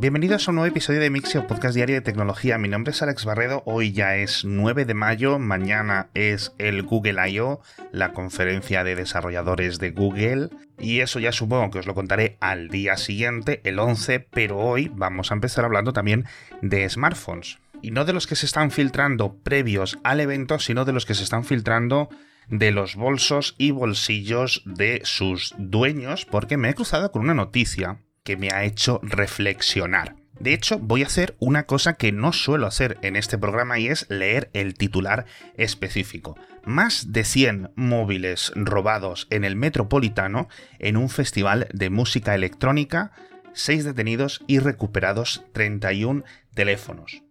Bienvenidos a un nuevo episodio de Mixio, podcast diario de tecnología. Mi nombre es Alex Barredo. Hoy ya es 9 de mayo, mañana es el Google I.O., la conferencia de desarrolladores de Google. Y eso ya supongo que os lo contaré al día siguiente, el 11, pero hoy vamos a empezar hablando también de smartphones. Y no de los que se están filtrando previos al evento, sino de los que se están filtrando de los bolsos y bolsillos de sus dueños, porque me he cruzado con una noticia que me ha hecho reflexionar. De hecho, voy a hacer una cosa que no suelo hacer en este programa y es leer el titular específico. Más de 100 móviles robados en el Metropolitano en un festival de música electrónica, 6 detenidos y recuperados 31 teléfonos.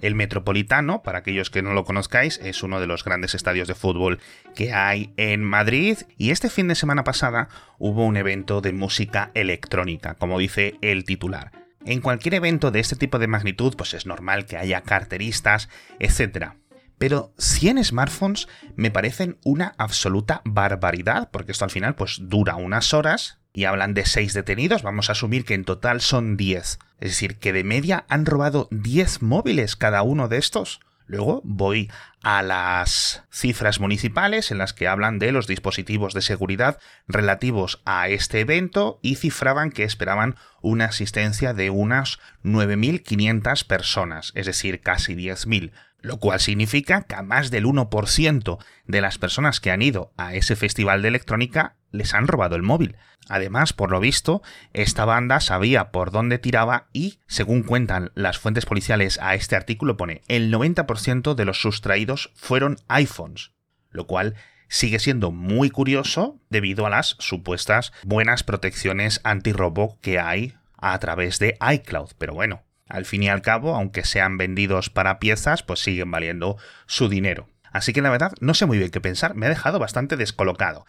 El Metropolitano, para aquellos que no lo conozcáis, es uno de los grandes estadios de fútbol que hay en Madrid y este fin de semana pasada hubo un evento de música electrónica, como dice el titular. En cualquier evento de este tipo de magnitud, pues es normal que haya carteristas, etc. Pero 100 smartphones me parecen una absoluta barbaridad, porque esto al final pues dura unas horas y hablan de 6 detenidos, vamos a asumir que en total son 10. Es decir, que de media han robado 10 móviles cada uno de estos. Luego voy a las cifras municipales en las que hablan de los dispositivos de seguridad relativos a este evento y cifraban que esperaban una asistencia de unas 9.500 personas, es decir, casi 10.000 lo cual significa que a más del 1% de las personas que han ido a ese festival de electrónica les han robado el móvil. Además, por lo visto, esta banda sabía por dónde tiraba y, según cuentan las fuentes policiales a este artículo, pone el 90% de los sustraídos fueron iPhones, lo cual sigue siendo muy curioso debido a las supuestas buenas protecciones antirrobo que hay a través de iCloud. Pero bueno, al fin y al cabo, aunque sean vendidos para piezas, pues siguen valiendo su dinero. Así que la verdad no sé muy bien qué pensar, me ha dejado bastante descolocado.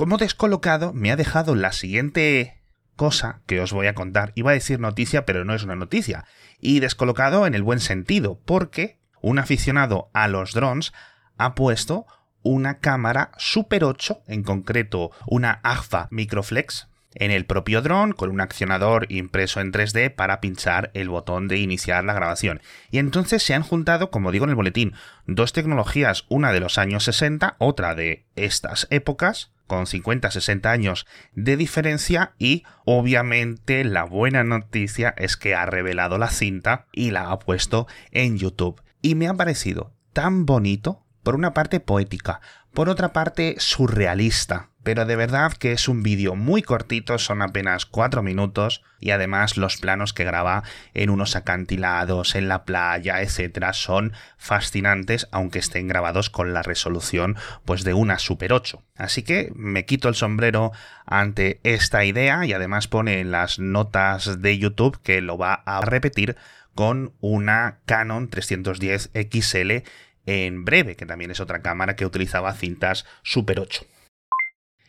Como descolocado me ha dejado la siguiente cosa que os voy a contar. Iba a decir noticia, pero no es una noticia. Y descolocado en el buen sentido, porque un aficionado a los drones ha puesto una cámara Super 8, en concreto una AGFA Microflex, en el propio dron con un accionador impreso en 3D para pinchar el botón de iniciar la grabación. Y entonces se han juntado, como digo en el boletín, dos tecnologías, una de los años 60, otra de estas épocas, con 50-60 años de diferencia y obviamente la buena noticia es que ha revelado la cinta y la ha puesto en YouTube. Y me ha parecido tan bonito, por una parte poética, por otra parte surrealista, pero de verdad que es un vídeo muy cortito, son apenas 4 minutos y además los planos que graba en unos acantilados, en la playa, etcétera, son fascinantes aunque estén grabados con la resolución pues de una Super 8. Así que me quito el sombrero ante esta idea y además pone en las notas de YouTube que lo va a repetir con una Canon 310 XL en breve, que también es otra cámara que utilizaba cintas Super 8.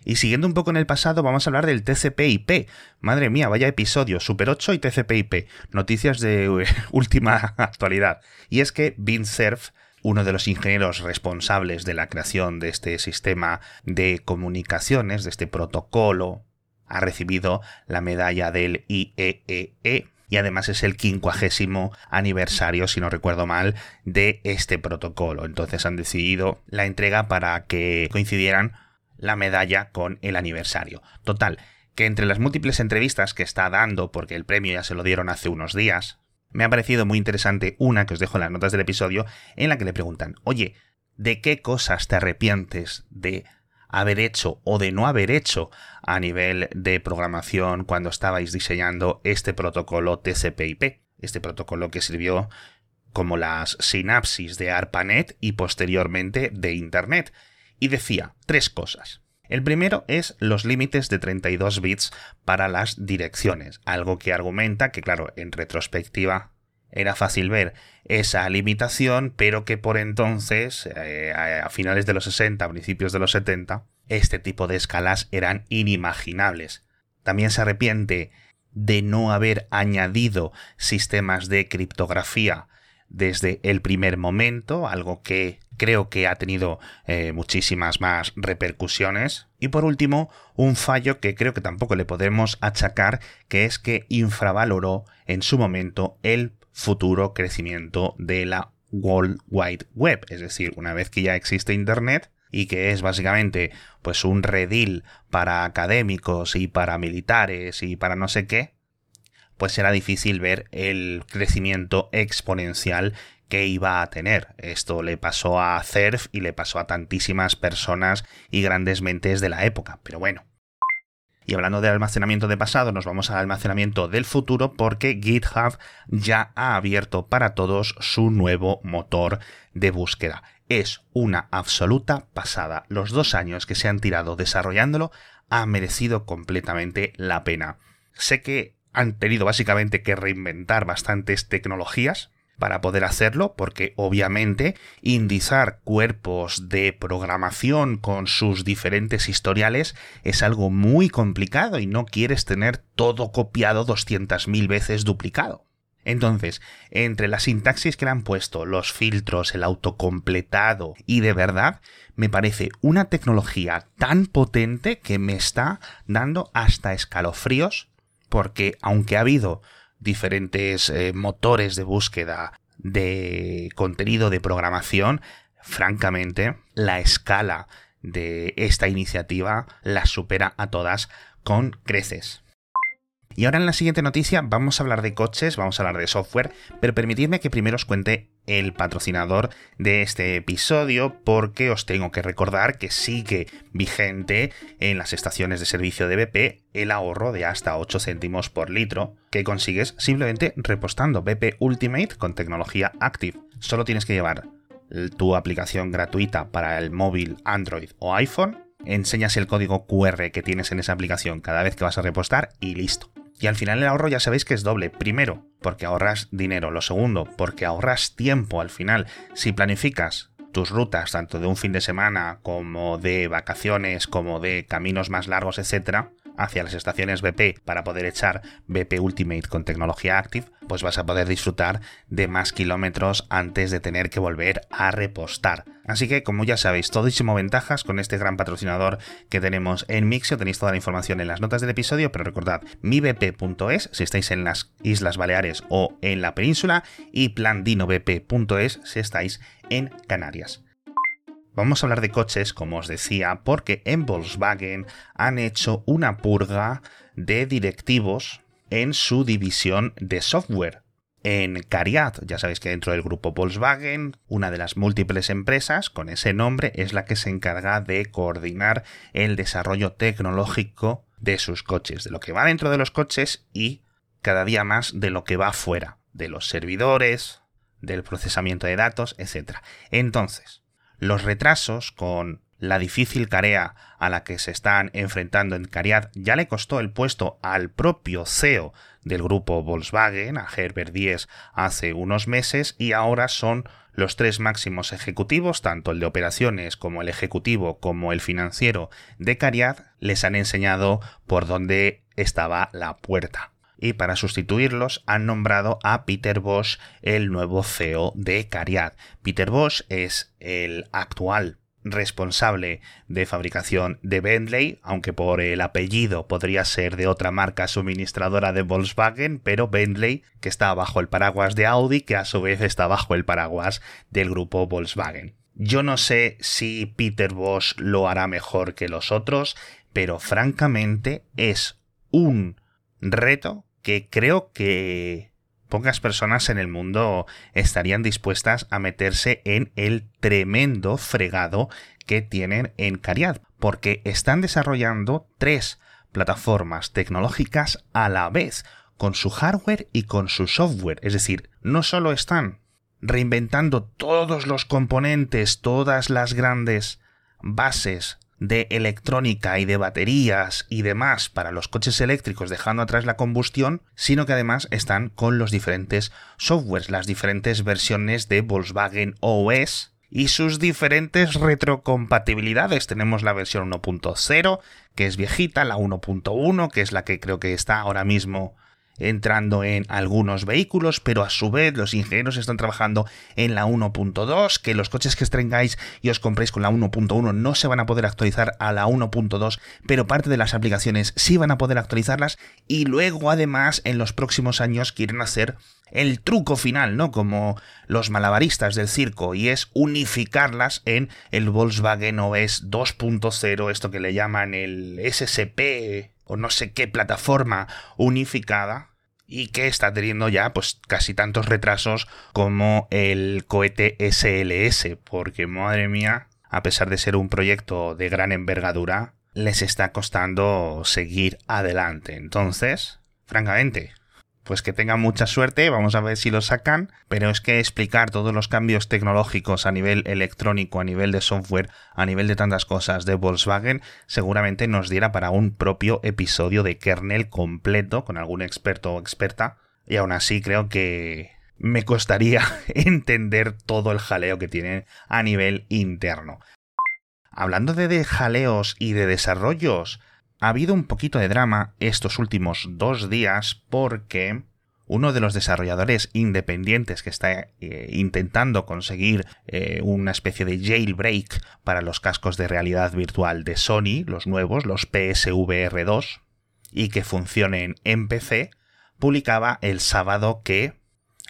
Y siguiendo un poco en el pasado, vamos a hablar del TCP/IP. Madre mía, vaya episodio, Super 8 y TCP/IP. Noticias de última actualidad. Y es que Surf, uno de los ingenieros responsables de la creación de este sistema de comunicaciones, de este protocolo, ha recibido la medalla del IEEE e y además es el quincuagésimo aniversario, si no recuerdo mal, de este protocolo. Entonces han decidido la entrega para que coincidieran la medalla con el aniversario. Total, que entre las múltiples entrevistas que está dando, porque el premio ya se lo dieron hace unos días, me ha parecido muy interesante una que os dejo en las notas del episodio, en la que le preguntan, oye, ¿de qué cosas te arrepientes de haber hecho o de no haber hecho a nivel de programación cuando estabais diseñando este protocolo TCP/IP? Este protocolo que sirvió como las sinapsis de ARPANET y posteriormente de Internet y decía tres cosas. El primero es los límites de 32 bits para las direcciones, algo que argumenta que, claro, en retrospectiva era fácil ver esa limitación, pero que por entonces, eh, a finales de los 60, principios de los 70, este tipo de escalas eran inimaginables. También se arrepiente de no haber añadido sistemas de criptografía desde el primer momento, algo que creo que ha tenido eh, muchísimas más repercusiones. Y por último, un fallo que creo que tampoco le podemos achacar, que es que infravaloró en su momento el futuro crecimiento de la World Wide Web. Es decir, una vez que ya existe Internet, y que es básicamente pues un redil para académicos y para militares y para no sé qué, pues será difícil ver el crecimiento exponencial que iba a tener. Esto le pasó a CERF y le pasó a tantísimas personas y grandes mentes de la época, pero bueno. Y hablando de almacenamiento de pasado, nos vamos al almacenamiento del futuro porque GitHub ya ha abierto para todos su nuevo motor de búsqueda. Es una absoluta pasada. Los dos años que se han tirado desarrollándolo ha merecido completamente la pena. Sé que han tenido básicamente que reinventar bastantes tecnologías para poder hacerlo, porque obviamente indizar cuerpos de programación con sus diferentes historiales es algo muy complicado y no quieres tener todo copiado 200.000 veces duplicado. Entonces, entre la sintaxis que le han puesto, los filtros, el autocompletado y de verdad, me parece una tecnología tan potente que me está dando hasta escalofríos porque aunque ha habido diferentes eh, motores de búsqueda de contenido de programación, francamente, la escala de esta iniciativa la supera a todas con creces. Y ahora en la siguiente noticia vamos a hablar de coches, vamos a hablar de software, pero permitidme que primero os cuente el patrocinador de este episodio porque os tengo que recordar que sigue vigente en las estaciones de servicio de BP el ahorro de hasta 8 céntimos por litro que consigues simplemente repostando BP Ultimate con tecnología Active. Solo tienes que llevar tu aplicación gratuita para el móvil Android o iPhone, enseñas el código QR que tienes en esa aplicación cada vez que vas a repostar y listo. Y al final el ahorro ya sabéis que es doble. Primero, porque ahorras dinero. Lo segundo, porque ahorras tiempo al final. Si planificas tus rutas, tanto de un fin de semana como de vacaciones, como de caminos más largos, etcétera, hacia las estaciones BP para poder echar BP Ultimate con tecnología Active, pues vas a poder disfrutar de más kilómetros antes de tener que volver a repostar. Así que, como ya sabéis, todísimo ventajas con este gran patrocinador que tenemos en Mixio. Tenéis toda la información en las notas del episodio, pero recordad, mibp.es si estáis en las Islas Baleares o en la península y plandinobp.es si estáis en Canarias. Vamos a hablar de coches, como os decía, porque en Volkswagen han hecho una purga de directivos en su división de software. En Cariad, ya sabéis que dentro del grupo Volkswagen, una de las múltiples empresas con ese nombre es la que se encarga de coordinar el desarrollo tecnológico de sus coches, de lo que va dentro de los coches y cada día más de lo que va fuera, de los servidores, del procesamiento de datos, etc. Entonces, los retrasos con la difícil tarea a la que se están enfrentando en Cariad ya le costó el puesto al propio CEO del grupo Volkswagen, a Herbert Diess, hace unos meses y ahora son los tres máximos ejecutivos, tanto el de operaciones como el ejecutivo como el financiero de Cariad, les han enseñado por dónde estaba la puerta y para sustituirlos han nombrado a Peter Bosch el nuevo CEO de Cariad. Peter Bosch es el actual responsable de fabricación de Bentley, aunque por el apellido podría ser de otra marca suministradora de Volkswagen, pero Bentley, que está bajo el paraguas de Audi, que a su vez está bajo el paraguas del grupo Volkswagen. Yo no sé si Peter Bosch lo hará mejor que los otros, pero francamente es un reto que creo que pocas personas en el mundo estarían dispuestas a meterse en el tremendo fregado que tienen en Cariad, porque están desarrollando tres plataformas tecnológicas a la vez, con su hardware y con su software. Es decir, no solo están reinventando todos los componentes, todas las grandes bases de electrónica y de baterías y demás para los coches eléctricos dejando atrás la combustión, sino que además están con los diferentes softwares, las diferentes versiones de Volkswagen OS y sus diferentes retrocompatibilidades. Tenemos la versión 1.0, que es viejita, la 1.1, que es la que creo que está ahora mismo entrando en algunos vehículos, pero a su vez los ingenieros están trabajando en la 1.2, que los coches que estrengáis y os compréis con la 1.1 no se van a poder actualizar a la 1.2, pero parte de las aplicaciones sí van a poder actualizarlas y luego además en los próximos años quieren hacer el truco final, ¿no? Como los malabaristas del circo, y es unificarlas en el Volkswagen OS 2.0, esto que le llaman el SSP o no sé qué plataforma unificada, y que está teniendo ya pues casi tantos retrasos como el cohete SLS, porque madre mía, a pesar de ser un proyecto de gran envergadura, les está costando seguir adelante. Entonces, francamente, pues que tengan mucha suerte, vamos a ver si lo sacan, pero es que explicar todos los cambios tecnológicos a nivel electrónico, a nivel de software, a nivel de tantas cosas de Volkswagen, seguramente nos diera para un propio episodio de kernel completo con algún experto o experta, y aún así creo que me costaría entender todo el jaleo que tienen a nivel interno. Hablando de jaleos y de desarrollos, ha habido un poquito de drama estos últimos dos días porque uno de los desarrolladores independientes que está eh, intentando conseguir eh, una especie de jailbreak para los cascos de realidad virtual de Sony, los nuevos, los PSVR 2, y que funcionen en PC, publicaba el sábado que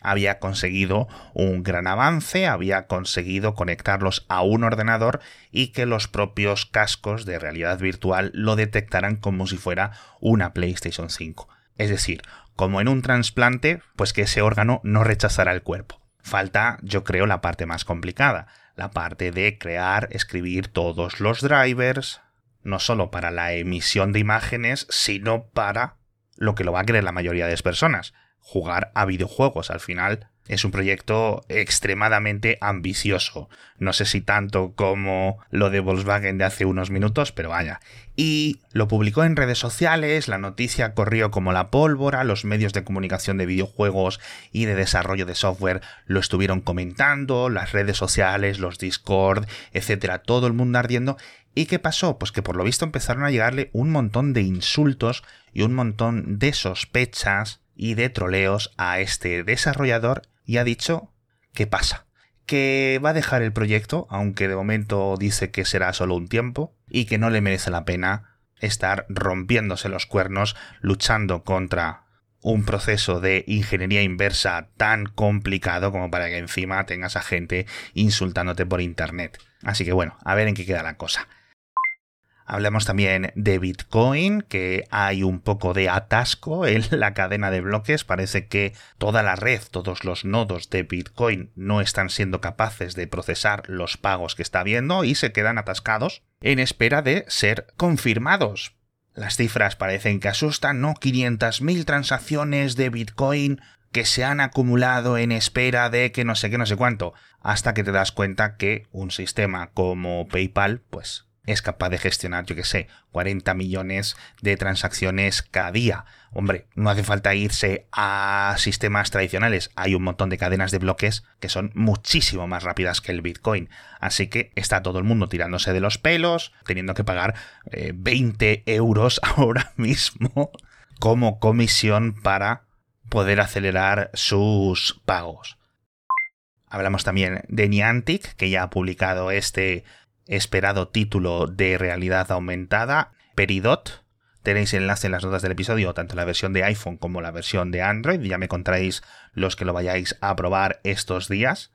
había conseguido un gran avance, había conseguido conectarlos a un ordenador y que los propios cascos de realidad virtual lo detectaran como si fuera una PlayStation 5. Es decir, como en un trasplante, pues que ese órgano no rechazará el cuerpo. Falta, yo creo, la parte más complicada, la parte de crear, escribir todos los drivers, no solo para la emisión de imágenes, sino para lo que lo va a querer la mayoría de las personas, jugar a videojuegos. Al final es un proyecto extremadamente ambicioso. No sé si tanto como lo de Volkswagen de hace unos minutos, pero vaya. Y lo publicó en redes sociales, la noticia corrió como la pólvora, los medios de comunicación de videojuegos y de desarrollo de software lo estuvieron comentando, las redes sociales, los Discord, etcétera, todo el mundo ardiendo. ¿Y qué pasó? Pues que por lo visto empezaron a llegarle un montón de insultos y un montón de sospechas y de troleos a este desarrollador y ha dicho que pasa, que va a dejar el proyecto, aunque de momento dice que será solo un tiempo, y que no le merece la pena estar rompiéndose los cuernos luchando contra un proceso de ingeniería inversa tan complicado como para que encima tengas a gente insultándote por internet. Así que bueno, a ver en qué queda la cosa. Hablamos también de Bitcoin, que hay un poco de atasco en la cadena de bloques. Parece que toda la red, todos los nodos de Bitcoin no están siendo capaces de procesar los pagos que está habiendo y se quedan atascados en espera de ser confirmados. Las cifras parecen que asustan, ¿no? 500.000 transacciones de Bitcoin que se han acumulado en espera de que no sé qué, no sé cuánto, hasta que te das cuenta que un sistema como PayPal, pues es capaz de gestionar, yo que sé, 40 millones de transacciones cada día. Hombre, no hace falta irse a sistemas tradicionales. Hay un montón de cadenas de bloques que son muchísimo más rápidas que el Bitcoin. Así que está todo el mundo tirándose de los pelos, teniendo que pagar 20 eh, euros ahora mismo como comisión para poder acelerar sus pagos. Hablamos también de Niantic, que ya ha publicado este esperado título de realidad aumentada, Peridot. Tenéis enlace en las notas del episodio, tanto la versión de iPhone como la versión de Android. Ya me contaréis los que lo vayáis a probar estos días.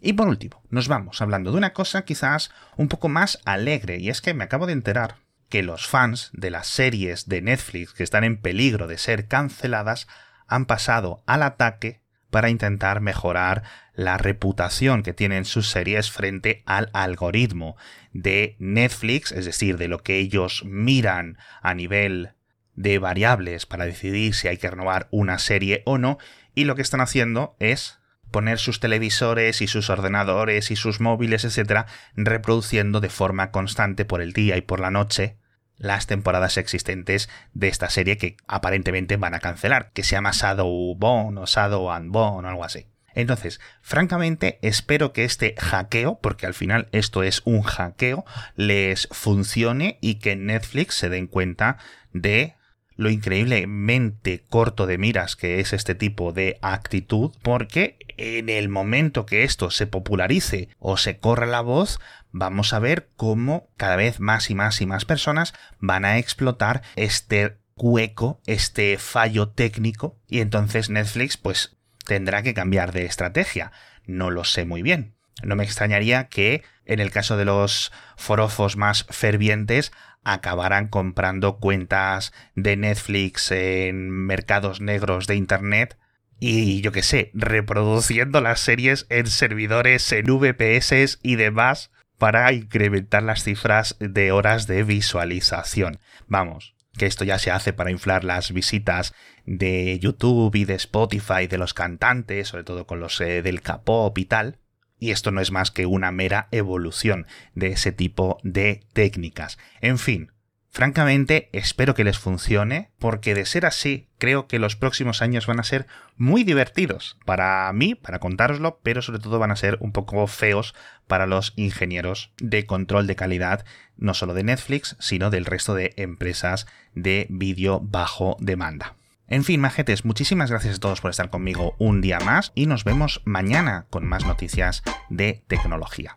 Y por último, nos vamos hablando de una cosa quizás un poco más alegre, y es que me acabo de enterar que los fans de las series de Netflix que están en peligro de ser canceladas han pasado al ataque para intentar mejorar la reputación que tienen sus series frente al algoritmo de Netflix, es decir, de lo que ellos miran a nivel de variables para decidir si hay que renovar una serie o no, y lo que están haciendo es poner sus televisores y sus ordenadores y sus móviles, etcétera, reproduciendo de forma constante por el día y por la noche las temporadas existentes de esta serie que aparentemente van a cancelar, que se llama Shadow Bone o Shadow and Bone o algo así. Entonces, francamente, espero que este hackeo, porque al final esto es un hackeo, les funcione y que Netflix se den cuenta de lo increíblemente corto de miras que es este tipo de actitud, porque en el momento que esto se popularice o se corra la voz, vamos a ver cómo cada vez más y más y más personas van a explotar este hueco, este fallo técnico, y entonces Netflix pues tendrá que cambiar de estrategia. No lo sé muy bien. No me extrañaría que en el caso de los forofos más fervientes acabaran comprando cuentas de Netflix en mercados negros de Internet y yo qué sé, reproduciendo las series en servidores en VPS y demás para incrementar las cifras de horas de visualización. Vamos, que esto ya se hace para inflar las visitas de YouTube y de Spotify de los cantantes, sobre todo con los eh, del K-pop y tal. Y esto no es más que una mera evolución de ese tipo de técnicas. En fin, francamente espero que les funcione, porque de ser así, creo que los próximos años van a ser muy divertidos para mí, para contároslo, pero sobre todo van a ser un poco feos para los ingenieros de control de calidad, no solo de Netflix, sino del resto de empresas de vídeo bajo demanda. En fin, majetes, muchísimas gracias a todos por estar conmigo un día más y nos vemos mañana con más noticias de tecnología.